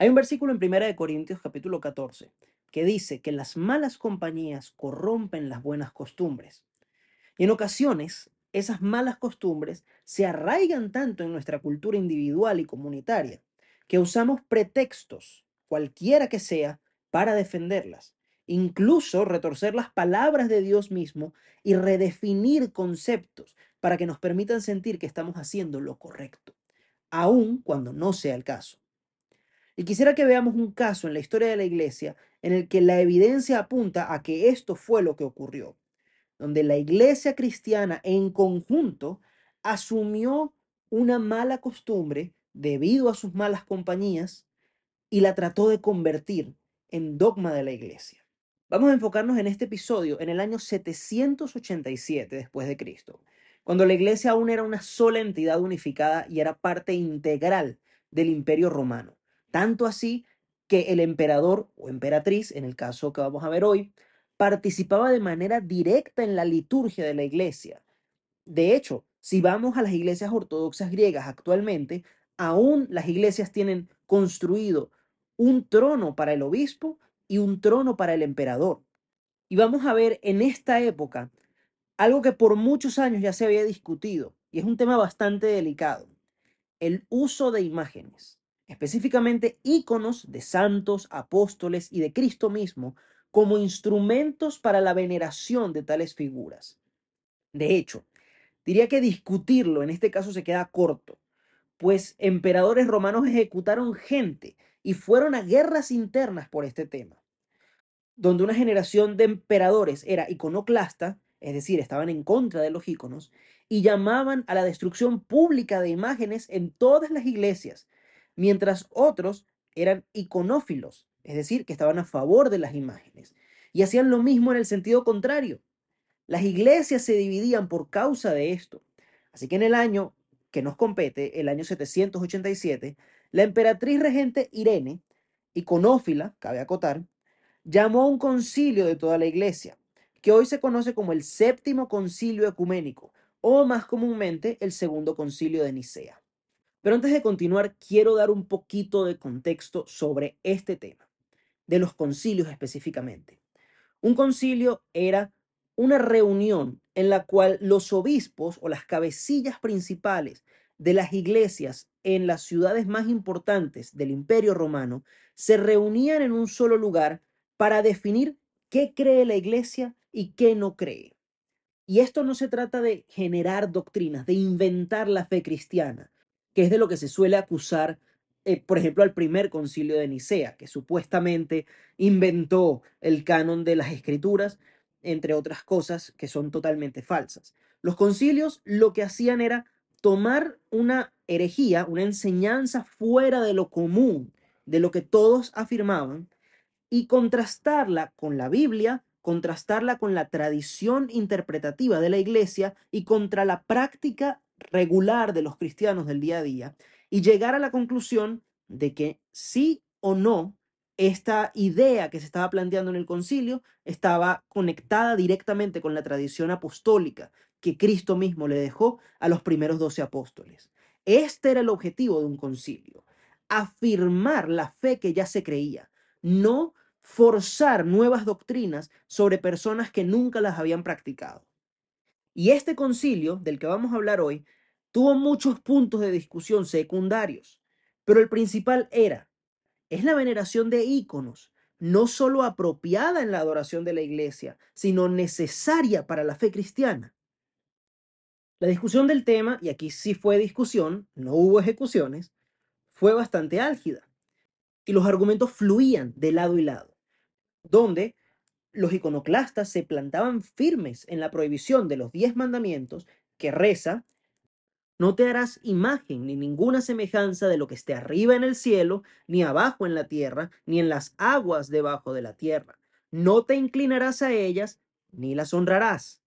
Hay un versículo en 1 Corintios capítulo 14 que dice que las malas compañías corrompen las buenas costumbres. Y en ocasiones esas malas costumbres se arraigan tanto en nuestra cultura individual y comunitaria que usamos pretextos, cualquiera que sea, para defenderlas. Incluso retorcer las palabras de Dios mismo y redefinir conceptos para que nos permitan sentir que estamos haciendo lo correcto, aun cuando no sea el caso. Y quisiera que veamos un caso en la historia de la iglesia en el que la evidencia apunta a que esto fue lo que ocurrió, donde la iglesia cristiana en conjunto asumió una mala costumbre debido a sus malas compañías y la trató de convertir en dogma de la iglesia. Vamos a enfocarnos en este episodio en el año 787 después de Cristo, cuando la iglesia aún era una sola entidad unificada y era parte integral del imperio romano. Tanto así que el emperador o emperatriz, en el caso que vamos a ver hoy, participaba de manera directa en la liturgia de la iglesia. De hecho, si vamos a las iglesias ortodoxas griegas actualmente, aún las iglesias tienen construido un trono para el obispo y un trono para el emperador. Y vamos a ver en esta época algo que por muchos años ya se había discutido y es un tema bastante delicado, el uso de imágenes, específicamente íconos de santos, apóstoles y de Cristo mismo como instrumentos para la veneración de tales figuras. De hecho, diría que discutirlo en este caso se queda corto, pues emperadores romanos ejecutaron gente y fueron a guerras internas por este tema, donde una generación de emperadores era iconoclasta, es decir, estaban en contra de los íconos, y llamaban a la destrucción pública de imágenes en todas las iglesias, mientras otros eran iconófilos, es decir, que estaban a favor de las imágenes, y hacían lo mismo en el sentido contrario. Las iglesias se dividían por causa de esto. Así que en el año que nos compete, el año 787, la emperatriz regente Irene, iconófila, cabe acotar, llamó a un concilio de toda la iglesia, que hoy se conoce como el séptimo concilio ecuménico, o más comúnmente el segundo concilio de Nicea. Pero antes de continuar, quiero dar un poquito de contexto sobre este tema, de los concilios específicamente. Un concilio era una reunión en la cual los obispos o las cabecillas principales de las iglesias en las ciudades más importantes del imperio romano se reunían en un solo lugar para definir qué cree la iglesia y qué no cree. Y esto no se trata de generar doctrinas, de inventar la fe cristiana, que es de lo que se suele acusar, eh, por ejemplo, al primer concilio de Nicea, que supuestamente inventó el canon de las escrituras, entre otras cosas que son totalmente falsas. Los concilios lo que hacían era tomar una herejía, una enseñanza fuera de lo común, de lo que todos afirmaban, y contrastarla con la Biblia, contrastarla con la tradición interpretativa de la iglesia y contra la práctica regular de los cristianos del día a día, y llegar a la conclusión de que sí o no esta idea que se estaba planteando en el concilio estaba conectada directamente con la tradición apostólica que Cristo mismo le dejó a los primeros doce apóstoles. Este era el objetivo de un concilio, afirmar la fe que ya se creía, no forzar nuevas doctrinas sobre personas que nunca las habían practicado. Y este concilio, del que vamos a hablar hoy, tuvo muchos puntos de discusión secundarios, pero el principal era es la veneración de íconos, no solo apropiada en la adoración de la iglesia, sino necesaria para la fe cristiana. La discusión del tema, y aquí sí fue discusión, no hubo ejecuciones, fue bastante álgida. Y los argumentos fluían de lado y lado, donde los iconoclastas se plantaban firmes en la prohibición de los diez mandamientos que reza no te harás imagen ni ninguna semejanza de lo que esté arriba en el cielo, ni abajo en la tierra, ni en las aguas debajo de la tierra. No te inclinarás a ellas, ni las honrarás.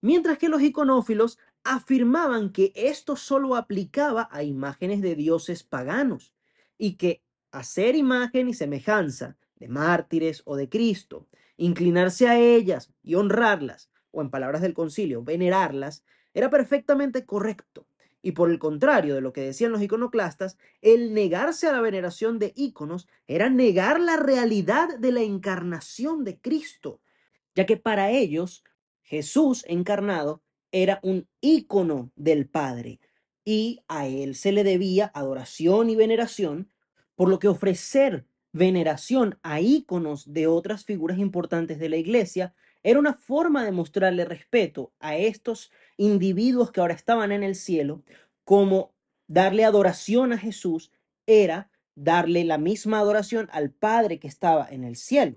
Mientras que los iconófilos afirmaban que esto solo aplicaba a imágenes de dioses paganos y que hacer imagen y semejanza de mártires o de Cristo, inclinarse a ellas y honrarlas, o en palabras del concilio, venerarlas, era perfectamente correcto. Y por el contrario de lo que decían los iconoclastas, el negarse a la veneración de íconos era negar la realidad de la encarnación de Cristo, ya que para ellos Jesús encarnado era un ícono del Padre y a él se le debía adoración y veneración, por lo que ofrecer veneración a íconos de otras figuras importantes de la iglesia era una forma de mostrarle respeto a estos individuos que ahora estaban en el cielo, como darle adoración a Jesús era darle la misma adoración al Padre que estaba en el cielo.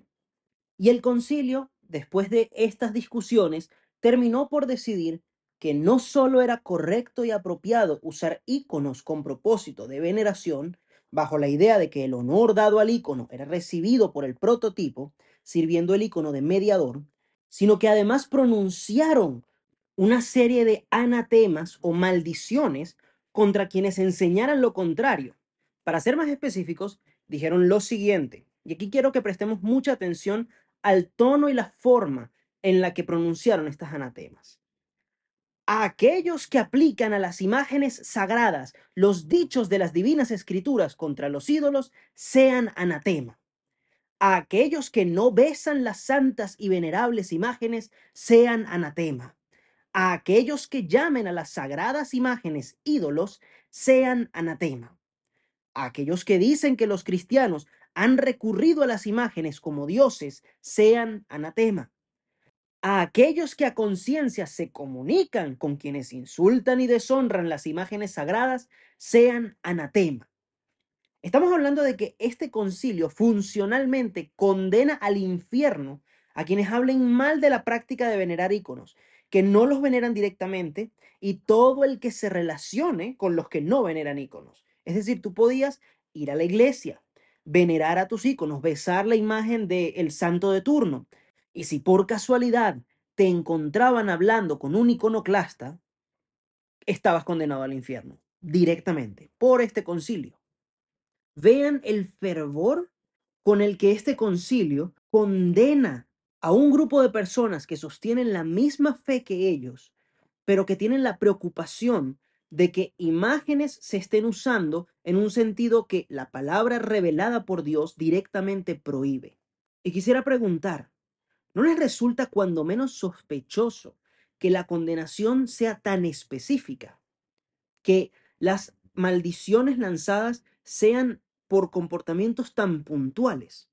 Y el concilio, después de estas discusiones, terminó por decidir que no solo era correcto y apropiado usar íconos con propósito de veneración, bajo la idea de que el honor dado al ícono era recibido por el prototipo, sirviendo el ícono de mediador, sino que además pronunciaron una serie de anatemas o maldiciones contra quienes enseñaran lo contrario. Para ser más específicos, dijeron lo siguiente, y aquí quiero que prestemos mucha atención al tono y la forma en la que pronunciaron estas anatemas a aquellos que aplican a las imágenes sagradas los dichos de las divinas escrituras contra los ídolos sean anatema. A aquellos que no besan las santas y venerables imágenes sean anatema. A aquellos que llamen a las sagradas imágenes ídolos sean anatema. A aquellos que dicen que los cristianos han recurrido a las imágenes como dioses sean anatema a aquellos que a conciencia se comunican con quienes insultan y deshonran las imágenes sagradas sean anatema. Estamos hablando de que este concilio funcionalmente condena al infierno a quienes hablen mal de la práctica de venerar íconos, que no los veneran directamente, y todo el que se relacione con los que no veneran íconos. Es decir, tú podías ir a la iglesia, venerar a tus íconos, besar la imagen del santo de turno, y si por casualidad te encontraban hablando con un iconoclasta, estabas condenado al infierno directamente por este concilio. Vean el fervor con el que este concilio condena a un grupo de personas que sostienen la misma fe que ellos, pero que tienen la preocupación de que imágenes se estén usando en un sentido que la palabra revelada por Dios directamente prohíbe. Y quisiera preguntar, ¿No les resulta cuando menos sospechoso que la condenación sea tan específica? Que las maldiciones lanzadas sean por comportamientos tan puntuales.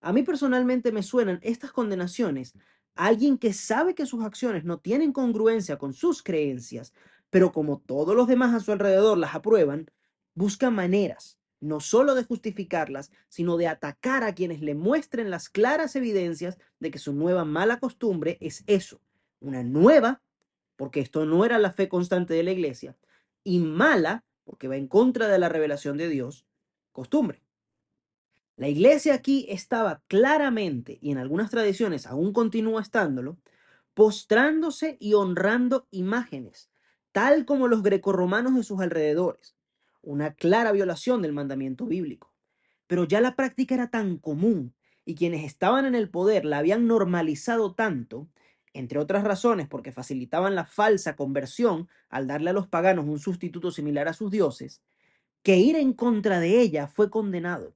A mí personalmente me suenan estas condenaciones a alguien que sabe que sus acciones no tienen congruencia con sus creencias, pero como todos los demás a su alrededor las aprueban, busca maneras no solo de justificarlas, sino de atacar a quienes le muestren las claras evidencias de que su nueva mala costumbre es eso, una nueva, porque esto no era la fe constante de la iglesia, y mala, porque va en contra de la revelación de Dios, costumbre. La iglesia aquí estaba claramente, y en algunas tradiciones aún continúa estándolo, postrándose y honrando imágenes, tal como los grecorromanos de sus alrededores una clara violación del mandamiento bíblico. Pero ya la práctica era tan común y quienes estaban en el poder la habían normalizado tanto, entre otras razones porque facilitaban la falsa conversión al darle a los paganos un sustituto similar a sus dioses, que ir en contra de ella fue condenado.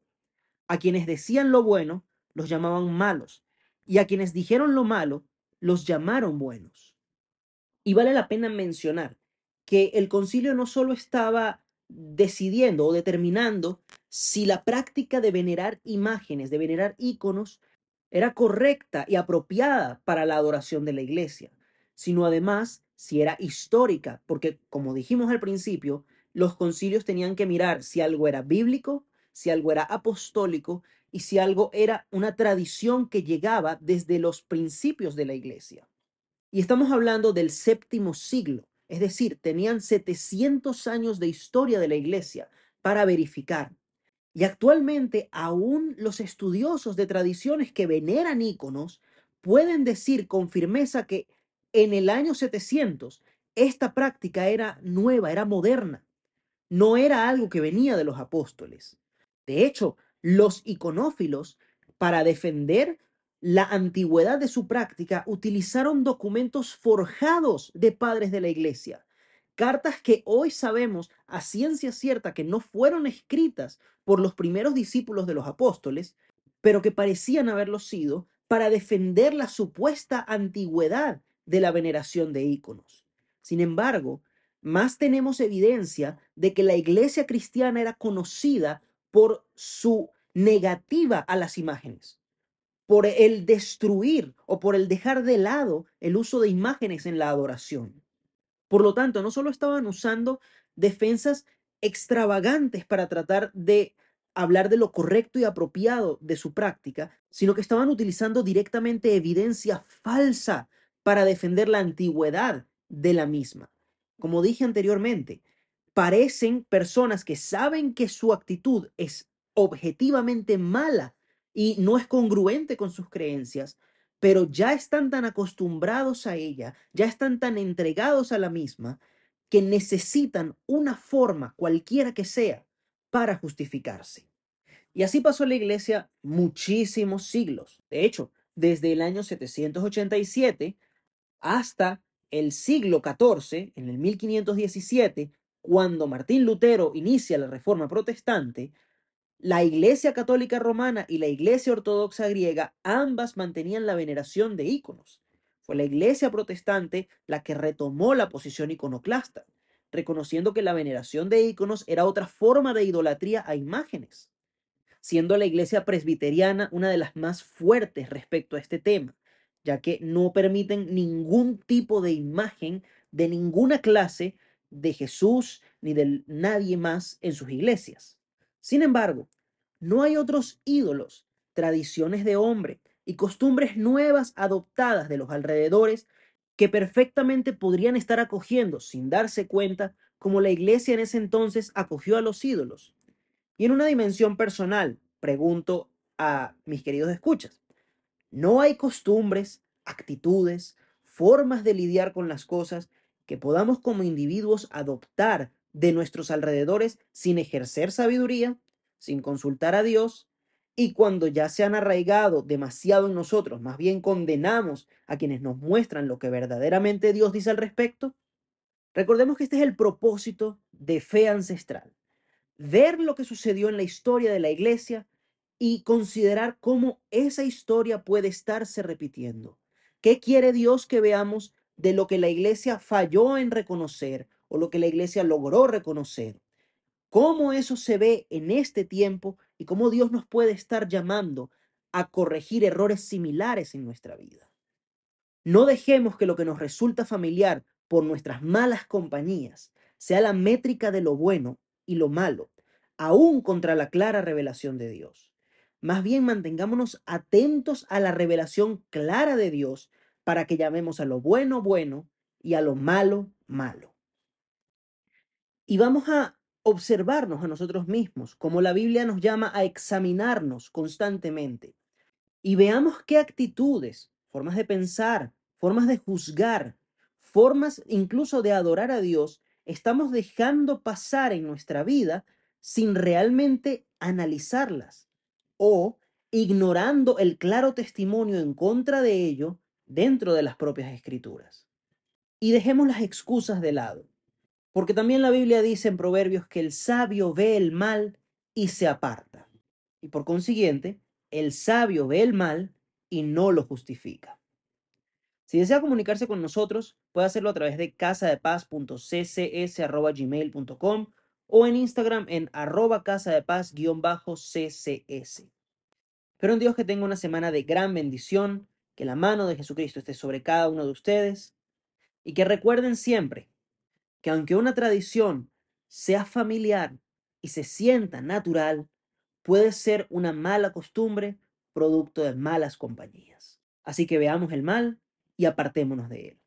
A quienes decían lo bueno, los llamaban malos, y a quienes dijeron lo malo, los llamaron buenos. Y vale la pena mencionar que el concilio no solo estaba decidiendo o determinando si la práctica de venerar imágenes, de venerar íconos, era correcta y apropiada para la adoración de la iglesia, sino además si era histórica, porque como dijimos al principio, los concilios tenían que mirar si algo era bíblico, si algo era apostólico y si algo era una tradición que llegaba desde los principios de la iglesia. Y estamos hablando del séptimo siglo, es decir, tenían 700 años de historia de la iglesia para verificar. Y actualmente aún los estudiosos de tradiciones que veneran íconos pueden decir con firmeza que en el año 700 esta práctica era nueva, era moderna, no era algo que venía de los apóstoles. De hecho, los iconófilos, para defender la antigüedad de su práctica, utilizaron documentos forjados de padres de la iglesia, cartas que hoy sabemos a ciencia cierta que no fueron escritas por los primeros discípulos de los apóstoles, pero que parecían haberlo sido para defender la supuesta antigüedad de la veneración de íconos. Sin embargo, más tenemos evidencia de que la iglesia cristiana era conocida por su negativa a las imágenes, por el destruir o por el dejar de lado el uso de imágenes en la adoración. Por lo tanto, no solo estaban usando defensas extravagantes para tratar de hablar de lo correcto y apropiado de su práctica, sino que estaban utilizando directamente evidencia falsa para defender la antigüedad de la misma. Como dije anteriormente, parecen personas que saben que su actitud es objetivamente mala y no es congruente con sus creencias, pero ya están tan acostumbrados a ella, ya están tan entregados a la misma, que necesitan una forma, cualquiera que sea, para justificarse. Y así pasó la iglesia muchísimos siglos. De hecho, desde el año 787 hasta el siglo XIV, en el 1517, cuando Martín Lutero inicia la Reforma Protestante, la Iglesia Católica Romana y la Iglesia Ortodoxa griega ambas mantenían la veneración de íconos. Fue la Iglesia Protestante la que retomó la posición iconoclasta, reconociendo que la veneración de íconos era otra forma de idolatría a imágenes, siendo la Iglesia Presbiteriana una de las más fuertes respecto a este tema, ya que no permiten ningún tipo de imagen de ninguna clase de Jesús ni de nadie más en sus iglesias. Sin embargo, no hay otros ídolos, tradiciones de hombre y costumbres nuevas adoptadas de los alrededores que perfectamente podrían estar acogiendo sin darse cuenta como la iglesia en ese entonces acogió a los ídolos. Y en una dimensión personal, pregunto a mis queridos escuchas, ¿no hay costumbres, actitudes, formas de lidiar con las cosas que podamos como individuos adoptar de nuestros alrededores sin ejercer sabiduría, sin consultar a Dios, y cuando ya se han arraigado demasiado en nosotros, más bien condenamos a quienes nos muestran lo que verdaderamente Dios dice al respecto. Recordemos que este es el propósito de fe ancestral, ver lo que sucedió en la historia de la iglesia y considerar cómo esa historia puede estarse repitiendo. ¿Qué quiere Dios que veamos de lo que la iglesia falló en reconocer o lo que la iglesia logró reconocer. Cómo eso se ve en este tiempo y cómo Dios nos puede estar llamando a corregir errores similares en nuestra vida. No dejemos que lo que nos resulta familiar por nuestras malas compañías sea la métrica de lo bueno y lo malo, aún contra la clara revelación de Dios. Más bien mantengámonos atentos a la revelación clara de Dios para que llamemos a lo bueno bueno y a lo malo malo. Y vamos a observarnos a nosotros mismos, como la Biblia nos llama a examinarnos constantemente. Y veamos qué actitudes, formas de pensar, formas de juzgar, formas incluso de adorar a Dios, estamos dejando pasar en nuestra vida sin realmente analizarlas o ignorando el claro testimonio en contra de ello dentro de las propias escrituras. Y dejemos las excusas de lado, porque también la Biblia dice en Proverbios que el sabio ve el mal y se aparta. Y por consiguiente, el sabio ve el mal y no lo justifica. Si desea comunicarse con nosotros, puede hacerlo a través de casadepaz.ccs.gmail.com o en Instagram en arroba casadepaz-ccs. Espero en Dios que tenga una semana de gran bendición que la mano de Jesucristo esté sobre cada uno de ustedes y que recuerden siempre que aunque una tradición sea familiar y se sienta natural, puede ser una mala costumbre producto de malas compañías. Así que veamos el mal y apartémonos de él.